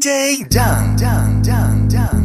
DJ Dang Dang Dang Dang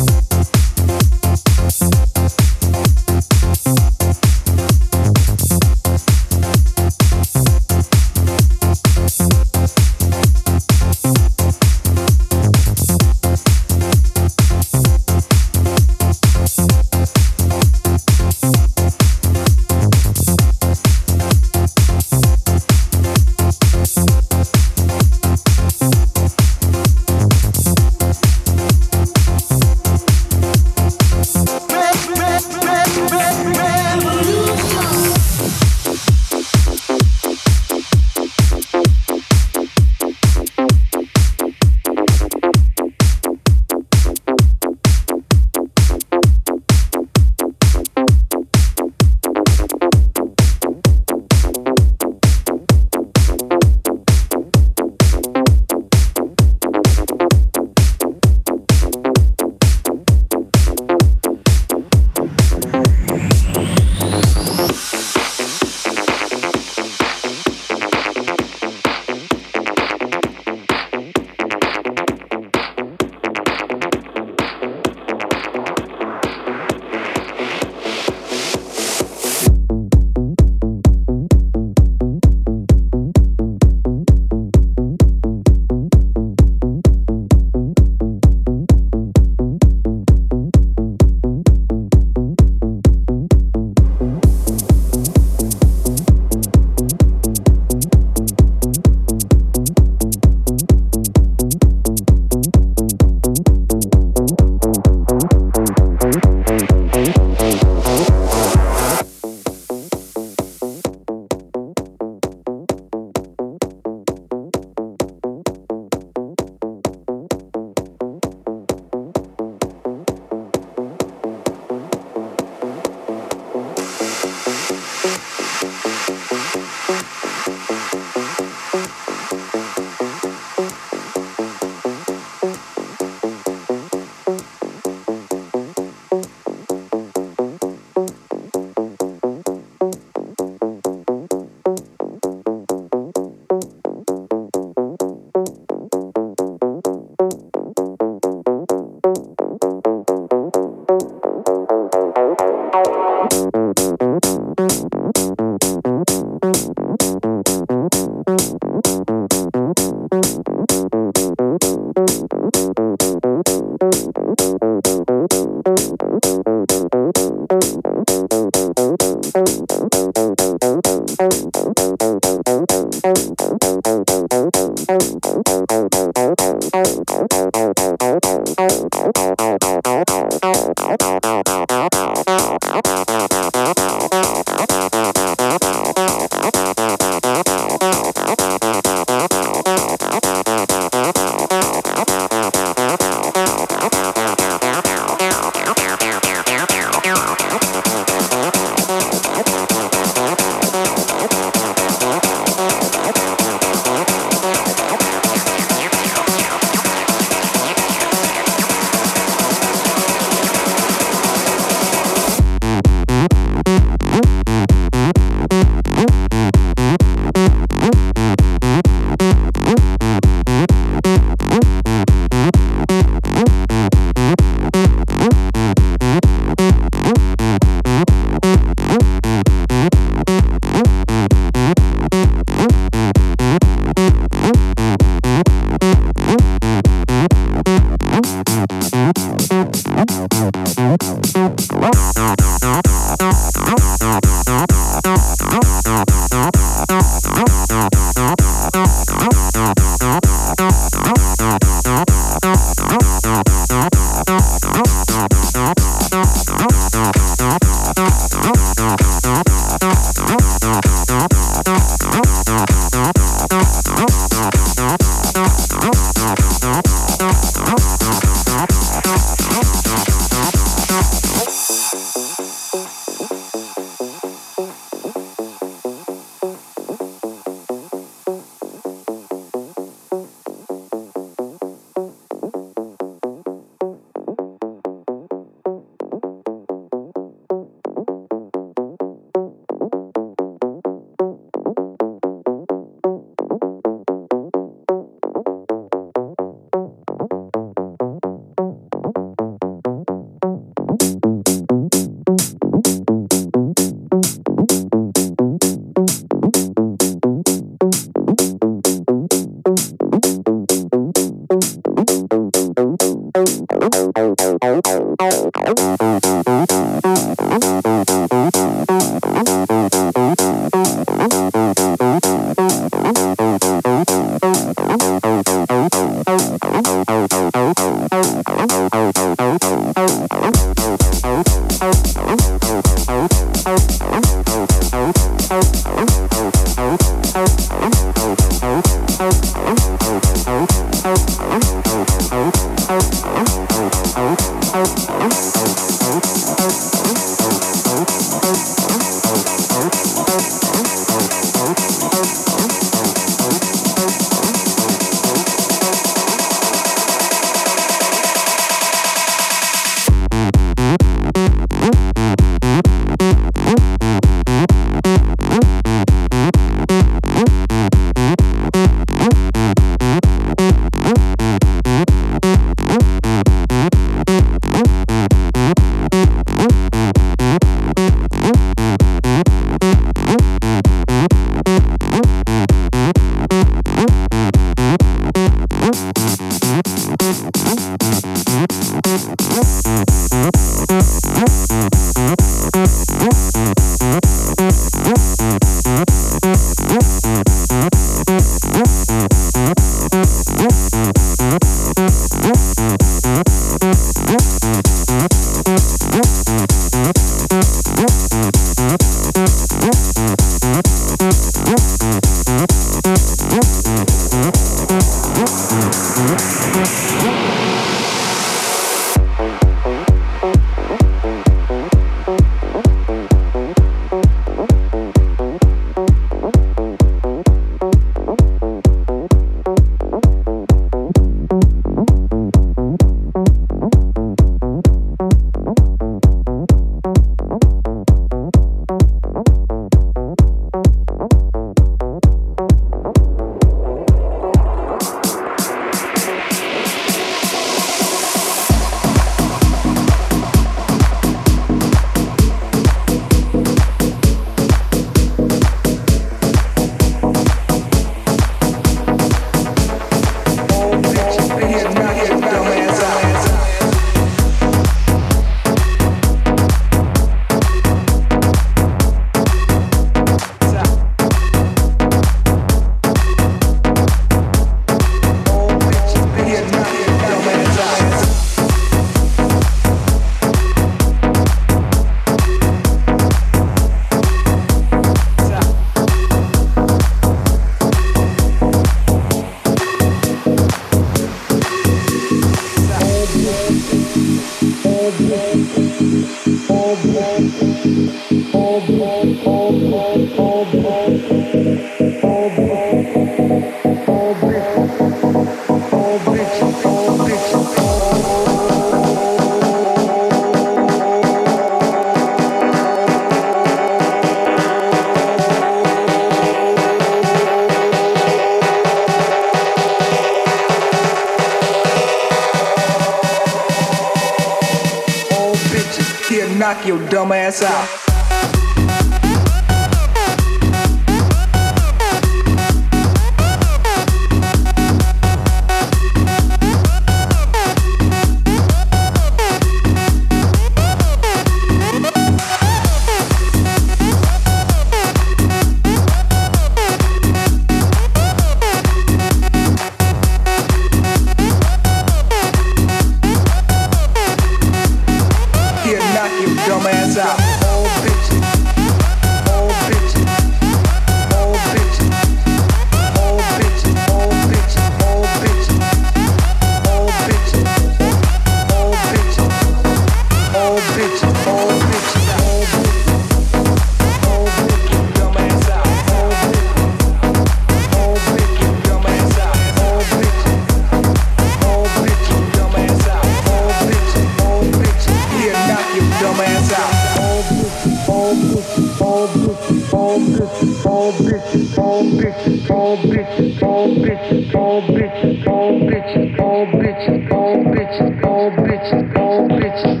bitches, all bitches, all bitches, all bitches, all bitches, all bitches, all bitches.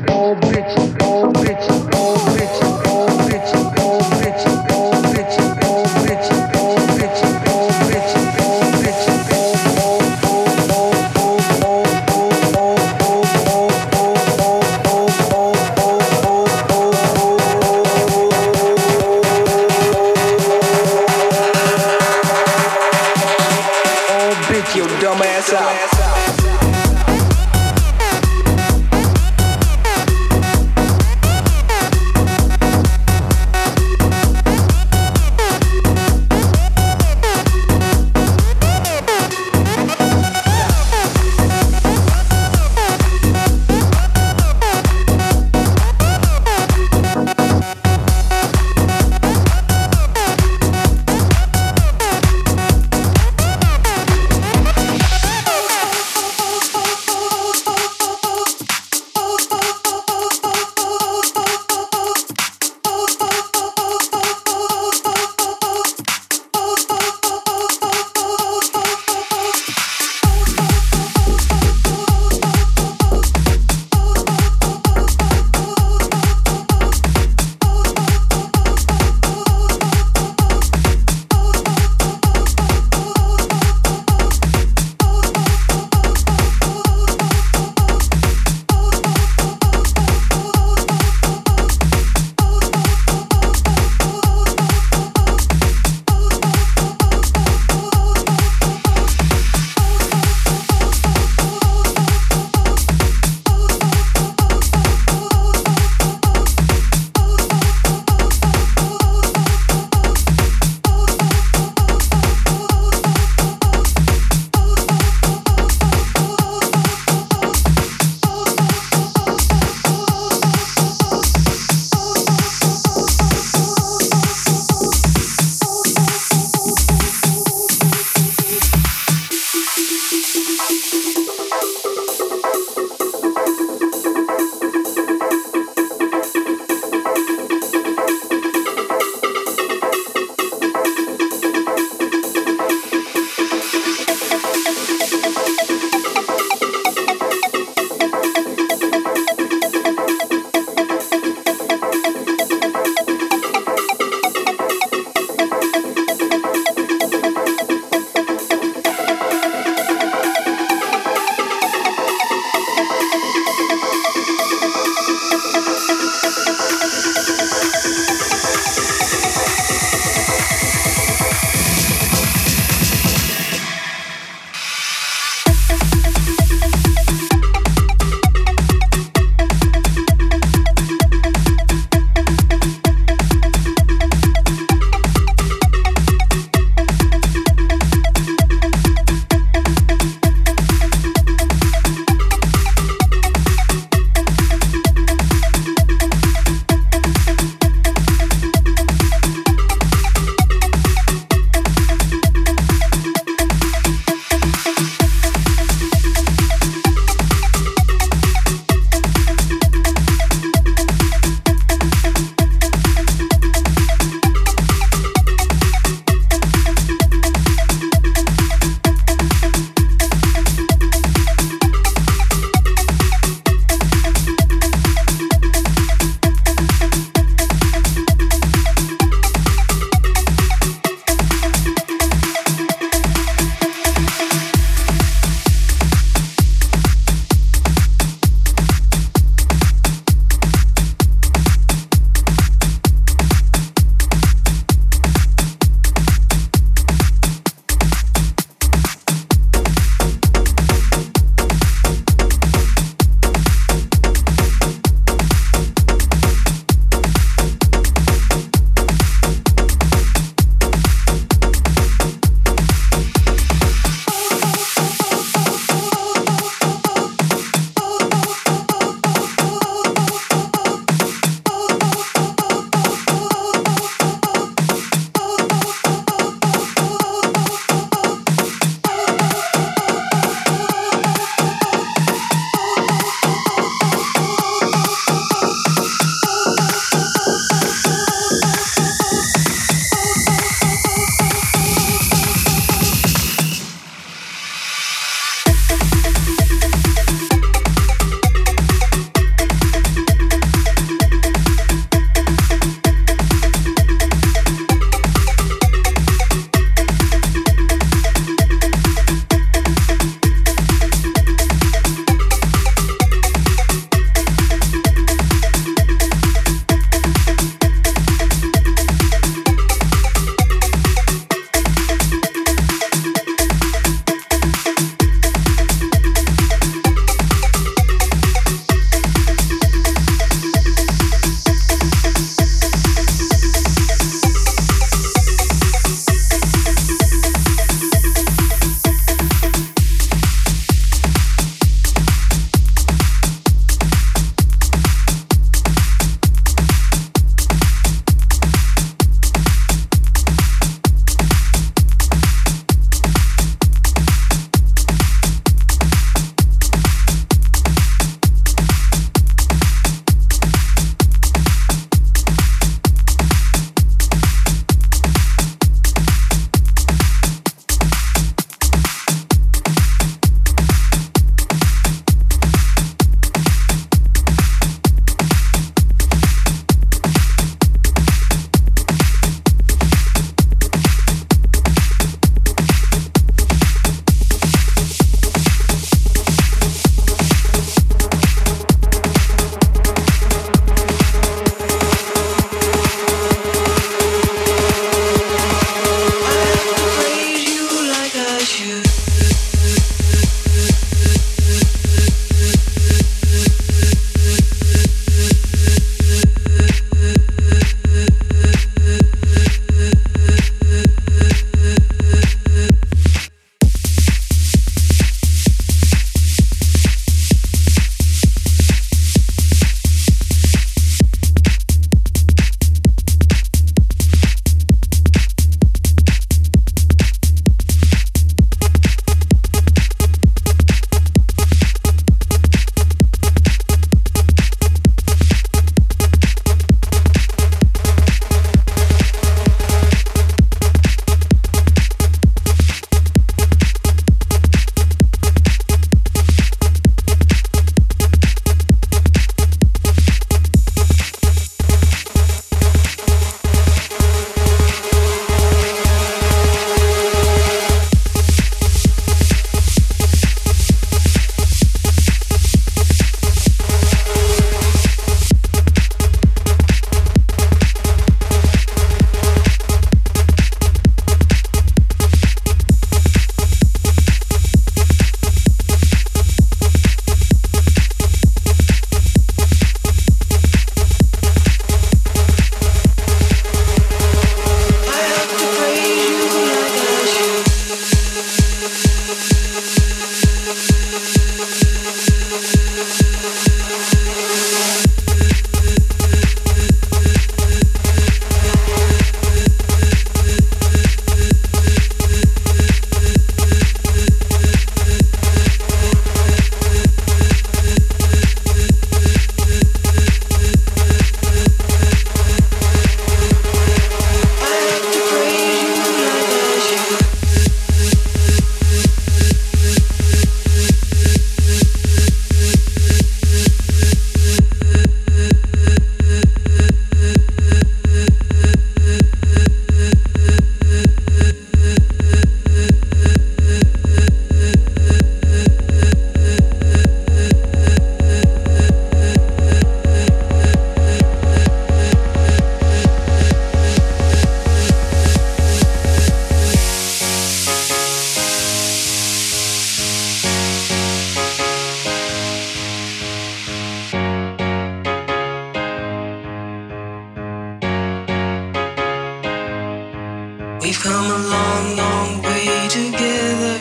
Together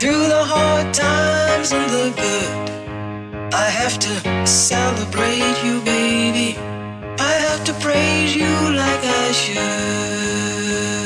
through the hard times and the good. I have to celebrate you, baby. I have to praise you like I should.